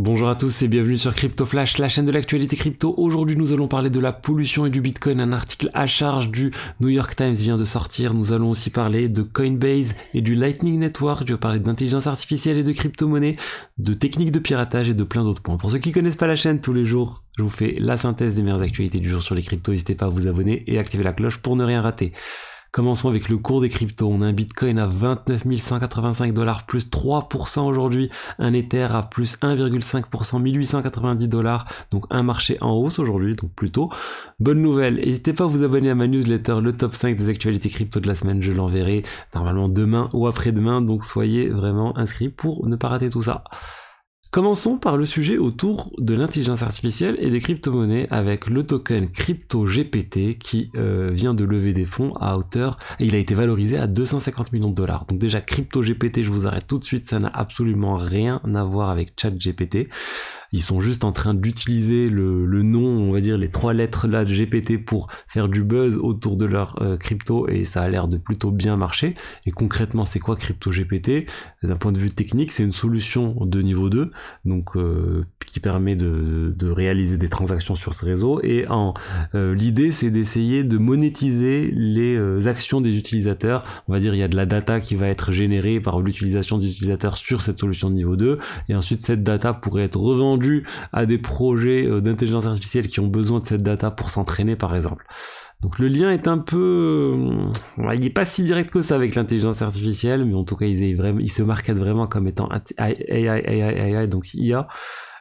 Bonjour à tous et bienvenue sur Crypto Flash, la chaîne de l'actualité crypto. Aujourd'hui, nous allons parler de la pollution et du Bitcoin. Un article à charge du New York Times vient de sortir. Nous allons aussi parler de Coinbase et du Lightning Network. Je vais parler d'intelligence artificielle et de crypto-monnaie, de techniques de piratage et de plein d'autres points. Pour ceux qui connaissent pas la chaîne, tous les jours, je vous fais la synthèse des meilleures actualités du jour sur les cryptos. N'hésitez pas à vous abonner et activer la cloche pour ne rien rater. Commençons avec le cours des cryptos. On a un Bitcoin à 29 185 dollars plus 3% aujourd'hui, un Ether à plus 1,5%, 1890 dollars, donc un marché en hausse aujourd'hui, donc plutôt. Bonne nouvelle, n'hésitez pas à vous abonner à ma newsletter, le top 5 des actualités crypto de la semaine, je l'enverrai normalement demain ou après-demain, donc soyez vraiment inscrits pour ne pas rater tout ça. Commençons par le sujet autour de l'intelligence artificielle et des crypto-monnaies avec le token CryptoGPT qui euh, vient de lever des fonds à hauteur il a été valorisé à 250 millions de dollars. Donc déjà CryptoGPT, je vous arrête tout de suite, ça n'a absolument rien à voir avec ChatGPT. Ils sont juste en train d'utiliser le, nom, on va dire les trois lettres là de GPT pour faire du buzz autour de leur euh, crypto et ça a l'air de plutôt bien marcher. Et concrètement, c'est quoi Crypto GPT D'un point de vue technique, c'est une solution de niveau 2, donc euh, qui permet de, de, réaliser des transactions sur ce réseau. Et en euh, l'idée, c'est d'essayer de monétiser les actions des utilisateurs. On va dire il y a de la data qui va être générée par l'utilisation des utilisateurs sur cette solution de niveau 2, et ensuite cette data pourrait être revendue à des projets euh, d'intelligence artificielle qui ont besoin de cette data pour s'entraîner par exemple. Donc le lien est un peu, euh, il n'est pas si direct que ça avec l'intelligence artificielle, mais en tout cas ils se marquent vraiment comme étant AI, AI, AI, donc IA.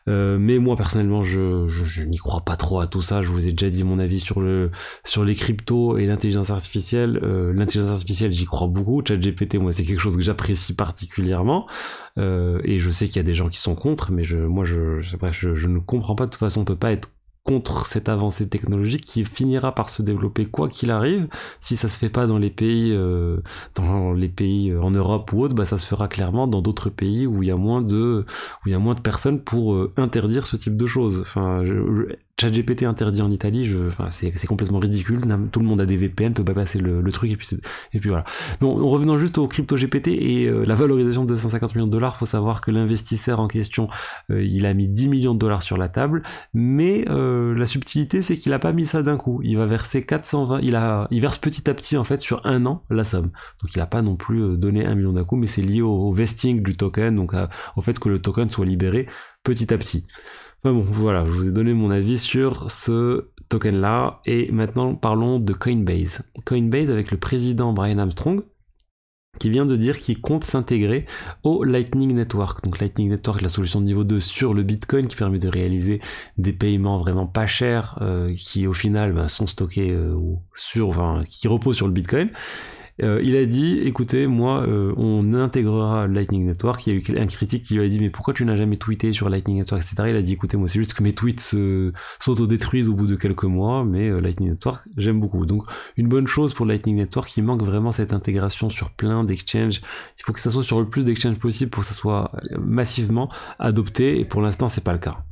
Euh, mais moi personnellement, je, je, n'y crois pas trop à tout ça. Je vous ai déjà dit mon avis sur le sur les cryptos et l'intelligence artificielle. Euh, l'intelligence artificielle, j'y crois beaucoup. ChatGPT, moi, c'est quelque chose que j'apprécie particulièrement. Euh, et je sais qu'il y a des gens qui sont contre, mais je, moi, je, bref, je, je ne comprends pas. De toute façon, on peut pas être contre cette avancée technologique qui finira par se développer quoi qu'il arrive. Si ça se fait pas dans les pays, euh, dans les pays euh, en Europe ou autre, bah ça se fera clairement dans d'autres pays où il y a moins de, où il y a moins de personnes pour euh, interdire ce type de choses. Enfin, ChatGPT interdit en Italie, je, enfin, c'est, complètement ridicule. Tout le monde a des VPN, peut pas passer le, truc et puis, et puis voilà. Bon, en revenant juste au crypto GPT et euh, la valorisation de 250 millions de dollars, faut savoir que l'investisseur en question, euh, il a mis 10 millions de dollars sur la table, mais euh, la subtilité, c'est qu'il a pas mis ça d'un coup. Il va verser 420, il a, il verse petit à petit en fait sur un an la somme. Donc il a pas non plus donné un million d'un coup, mais c'est lié au, vesting du token, donc au fait que le token soit libéré petit à petit. Enfin bon, voilà, je vous ai donné mon avis sur ce token là. Et maintenant, parlons de Coinbase. Coinbase avec le président Brian Armstrong qui vient de dire qu'il compte s'intégrer au Lightning Network. Donc Lightning Network, la solution de niveau 2 sur le Bitcoin qui permet de réaliser des paiements vraiment pas chers euh, qui au final ben, sont stockés euh, sur, enfin, qui reposent sur le Bitcoin. Euh, il a dit, écoutez, moi, euh, on intégrera Lightning Network. Il y a eu un critique qui lui a dit, mais pourquoi tu n'as jamais tweeté sur Lightning Network, etc. Il a dit, écoutez, moi, c'est juste que mes tweets s'autodétruisent au bout de quelques mois, mais euh, Lightning Network, j'aime beaucoup. Donc, une bonne chose pour Lightning Network, il manque vraiment cette intégration sur plein d'exchanges. Il faut que ça soit sur le plus d'exchanges possible pour que ça soit massivement adopté, et pour l'instant, c'est pas le cas.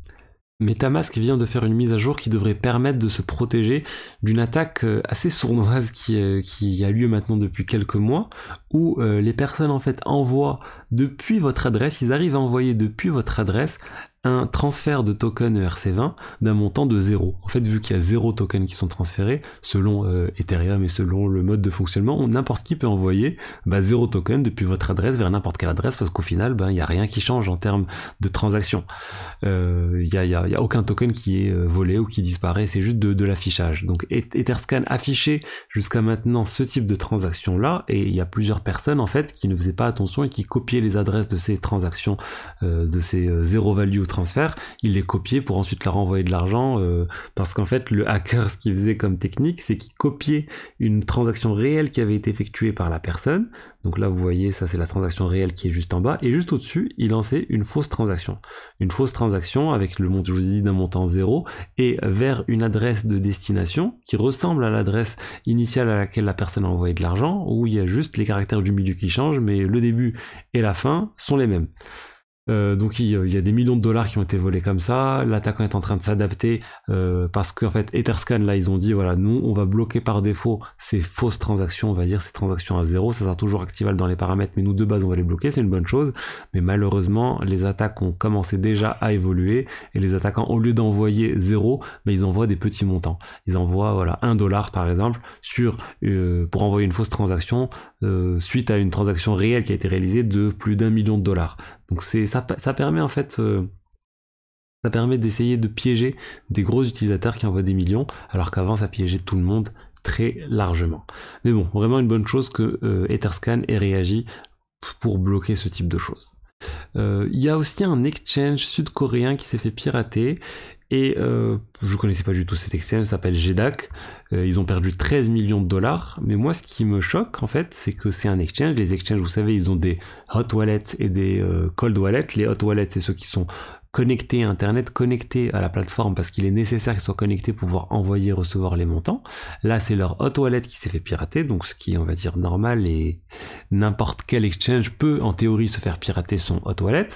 MetaMask vient de faire une mise à jour qui devrait permettre de se protéger d'une attaque euh, assez sournoise qui, euh, qui, a lieu maintenant depuis quelques mois, où euh, les personnes en fait envoient depuis votre adresse, ils arrivent à envoyer depuis votre adresse un transfert de token ERC20 d'un montant de zéro. En fait, vu qu'il y a zéro token qui sont transférés, selon euh, Ethereum et selon le mode de fonctionnement, n'importe qui peut envoyer bah, zéro token depuis votre adresse vers n'importe quelle adresse parce qu'au final, ben, il n'y a rien qui change en termes de transaction. Euh, il n'y a, aucun token qui est euh, volé ou qui disparaît, c'est juste de, l'affichage. Donc Etherscan affichait jusqu'à maintenant ce type de transaction là et il y a plusieurs personnes en fait qui ne faisaient pas attention et qui copiaient les adresses de ces transactions, de ces zéro value il les copiait pour ensuite leur envoyer de l'argent euh, parce qu'en fait le hacker ce qu'il faisait comme technique c'est qu'il copiait une transaction réelle qui avait été effectuée par la personne. Donc là vous voyez ça c'est la transaction réelle qui est juste en bas et juste au-dessus il lançait une fausse transaction. Une fausse transaction avec le montant je vous ai dit d'un montant zéro et vers une adresse de destination qui ressemble à l'adresse initiale à laquelle la personne a envoyé de l'argent où il y a juste les caractères du milieu qui changent mais le début et la fin sont les mêmes. Euh, donc il, y a des millions de dollars qui ont été volés comme ça. L'attaquant est en train de s'adapter euh, parce qu'en fait Etherscan là ils ont dit voilà nous on va bloquer par défaut ces fausses transactions, on va dire ces transactions à zéro, ça sera toujours activable dans les paramètres, mais nous de base on va les bloquer, c'est une bonne chose. Mais malheureusement les attaques ont commencé déjà à évoluer et les attaquants au lieu d'envoyer zéro, mais ils envoient des petits montants. Ils envoient voilà un dollar par exemple euh, pour envoyer une fausse transaction suite à une transaction réelle qui a été réalisée de plus d'un million de dollars. Donc c'est ça, permet en fait euh, ça permet d'essayer de piéger des gros utilisateurs qui envoient des millions, alors qu'avant ça piégeait tout le monde très largement. Mais bon, vraiment une bonne chose que euh, Etherscan ait réagi pour bloquer ce type de choses. Euh, il y a aussi un exchange sud-coréen qui s'est fait pirater et euh, je connaissais pas du tout cet exchange, s'appelle GEDAC. Euh, ils ont perdu 13 millions de dollars. Mais moi, ce qui me choque, en fait, c'est que c'est un exchange. Les exchanges, vous savez, ils ont des hot wallets et des euh, cold wallets. Les hot wallets, c'est ceux qui sont connecté Internet, connecté à la plateforme parce qu'il est nécessaire qu'ils soient connectés pour pouvoir envoyer et recevoir les montants. Là, c'est leur hot wallet qui s'est fait pirater, donc ce qui est, on va dire, normal et n'importe quel exchange peut, en théorie, se faire pirater son hot wallet.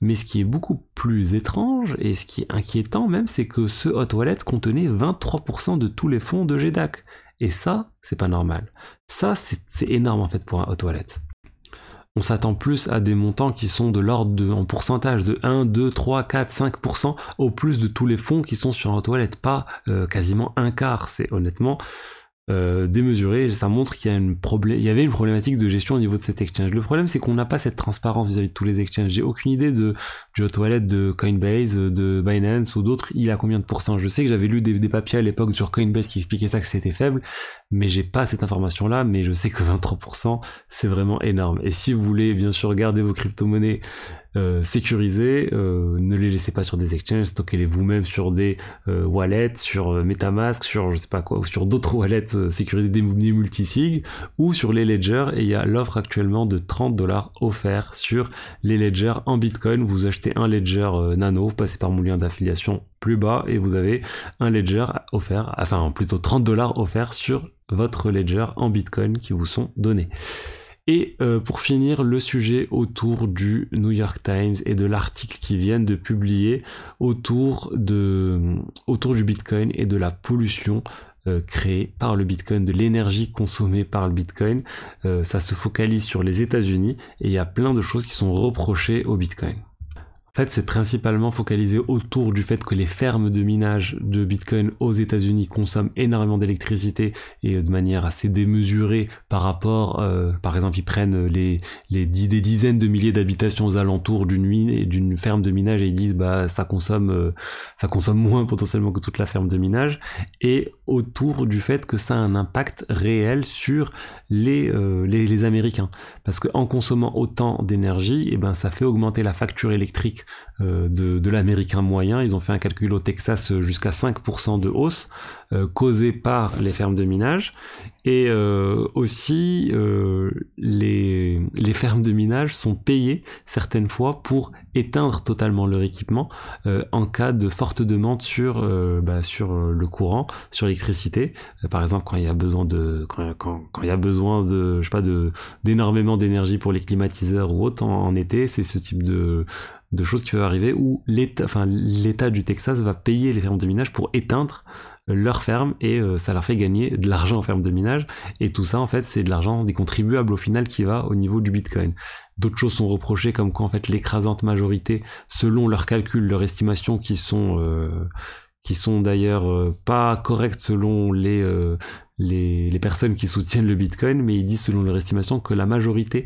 Mais ce qui est beaucoup plus étrange et ce qui est inquiétant même, c'est que ce hot wallet contenait 23% de tous les fonds de GDAC. Et ça, c'est pas normal. Ça, c'est énorme en fait pour un hot wallet on s'attend plus à des montants qui sont de l'ordre de, en pourcentage de 1, 2, 3, 4, 5% au plus de tous les fonds qui sont sur un toilette, pas euh, quasiment un quart. C'est honnêtement, euh, démesuré. Ça montre qu'il y, a une il y avait une problématique de gestion au niveau de cet exchange. Le problème, c'est qu'on n'a pas cette transparence vis-à-vis de tous les exchanges. J'ai aucune idée de, du hot wallet de Coinbase, de Binance ou d'autres. Il a combien de pourcents? Je sais que j'avais lu des, des, papiers à l'époque sur Coinbase qui expliquaient ça, que c'était faible, mais j'ai pas cette information-là. Mais je sais que 23%, c'est vraiment énorme. Et si vous voulez, bien sûr, garder vos crypto-monnaies euh, sécurisés, euh, ne les laissez pas sur des exchanges, stockez-les vous-même sur des euh, wallets, sur MetaMask, sur je sais pas quoi, ou sur d'autres wallets sécurisés des, multisig, ou sur les ledgers. Et il y a l'offre actuellement de 30 dollars offert sur les ledgers en Bitcoin. Vous achetez un ledger nano, vous passez par mon lien d'affiliation plus bas et vous avez un ledger offert, enfin plutôt 30 dollars offert sur votre ledger en Bitcoin qui vous sont donnés. Et euh, pour finir, le sujet autour du New York Times et de l'article qu'ils viennent de publier autour, de, autour du Bitcoin et de la pollution euh, créée par le Bitcoin, de l'énergie consommée par le Bitcoin. Euh, ça se focalise sur les États-Unis et il y a plein de choses qui sont reprochées au Bitcoin. En fait, c'est principalement focalisé autour du fait que les fermes de minage de Bitcoin aux États-Unis consomment énormément d'électricité et de manière assez démesurée par rapport, euh, par exemple, ils prennent les, les des dizaines de milliers d'habitations aux alentours d'une mine et d'une ferme de minage et ils disent bah ça consomme euh, ça consomme moins potentiellement que toute la ferme de minage et autour du fait que ça a un impact réel sur les, euh, les, les Américains. Parce que en consommant autant d'énergie et eh ben ça fait augmenter la facture électrique euh, de, l'américain moyen. Ils ont fait un calcul au Texas euh, jusqu'à 5% de hausse euh, causée par les fermes de minage. Et aussi, les, les fermes de minage sont payées certaines fois pour éteindre totalement leur équipement en cas de forte demande sur, bah, sur le courant, sur l'électricité. par exemple, quand il y a besoin de quand, quand, il y a besoin de je sais pas d'énormément d'énergie pour les climatiseurs ou autre en été, c'est ce type de de choses qui peuvent arriver où l'État, enfin l'État du Texas va payer les fermes de minage pour éteindre leur ferme et euh, ça leur fait gagner de l'argent en ferme de minage et tout ça en fait c'est de l'argent des contribuables au final qui va au niveau du Bitcoin. D'autres choses sont reprochées comme quoi en fait l'écrasante majorité selon leurs calculs, leurs estimations qui sont euh, qui sont d'ailleurs euh, pas correctes selon les les, les, personnes qui soutiennent le Bitcoin, mais ils disent selon leur estimation que la majorité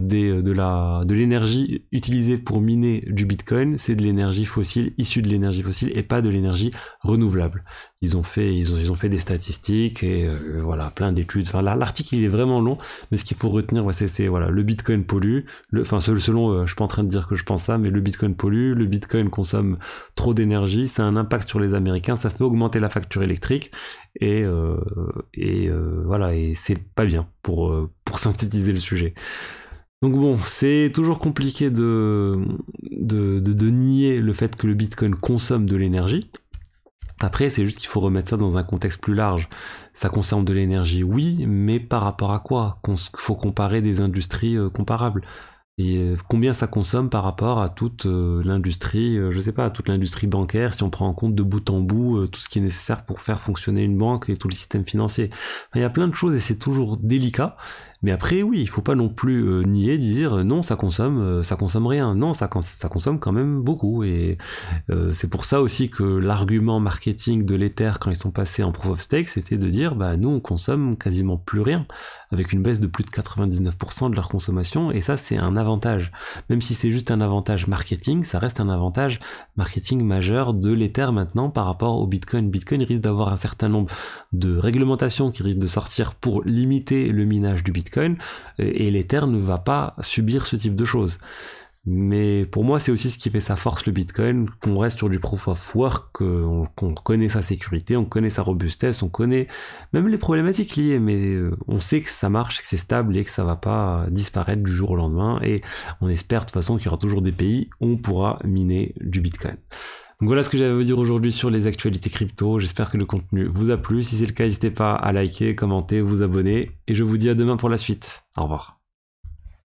des, euh, de la de l'énergie utilisée pour miner du Bitcoin, c'est de l'énergie fossile, issue de l'énergie fossile et pas de l'énergie renouvelable. Ils ont fait ils ont, ils ont fait des statistiques et euh, voilà plein d'études. Enfin l'article il est vraiment long, mais ce qu'il faut retenir c'est voilà le Bitcoin pollue. Le, enfin selon je suis pas en train de dire que je pense ça, mais le Bitcoin pollue, le Bitcoin consomme trop d'énergie, c'est un impact sur les Américains, ça fait augmenter la facture électrique et, euh, et euh, voilà, et c'est pas bien pour, euh, pour synthétiser le sujet. Donc bon, c'est toujours compliqué de, de, nier le fait que le Bitcoin consomme de l'énergie. Après, c'est juste qu'il faut remettre ça dans un contexte plus large. Ça consomme de l'énergie, oui, mais par rapport à quoi? Il faut comparer des industries comparables. Euh, combien ça consomme par rapport à toute euh, l'industrie, je sais pas, à toute l'industrie bancaire, si on prend en compte de bout en bout tout ce qui est nécessaire pour faire fonctionner une banque et tout le système financier. il y a plein de choses et c'est toujours délicat. Mais après, oui, il faut pas non plus nier, dire non, ça consomme, ça consomme rien. Non, ça, ça consomme quand même beaucoup. Et c'est pour ça aussi que l'argument marketing de l'Ether quand ils sont passés en proof of stake, c'était de dire, bah nous, on consomme quasiment plus rien, avec une baisse de plus de 99% de leur consommation. Et ça, c'est un avantage. Même si c'est juste un avantage marketing, ça reste un avantage marketing majeur de l'Ether maintenant par rapport au Bitcoin. Bitcoin risque d'avoir un certain nombre de réglementations qui risquent de sortir pour limiter le minage du Bitcoin, et l'Ether ne va pas subir ce type de choses. Mais pour moi, c'est aussi ce qui fait sa force le Bitcoin, qu'on reste sur du proof of work, qu'on connaît sa sécurité, on connaît sa robustesse, on connaît même les problématiques liées, mais euh, on sait que ça marche, que c'est stable et que ça va pas disparaître du jour au lendemain. Et on espère de toute façon qu'il y aura toujours des pays où on pourra miner du Bitcoin. Donc voilà ce que j'avais à vous dire aujourd'hui sur les actualités crypto. J'espère que le contenu vous a plu. Si c'est le cas, n'hésitez pas à liker, commenter, vous abonner. Et je vous dis à demain pour la suite. Au revoir.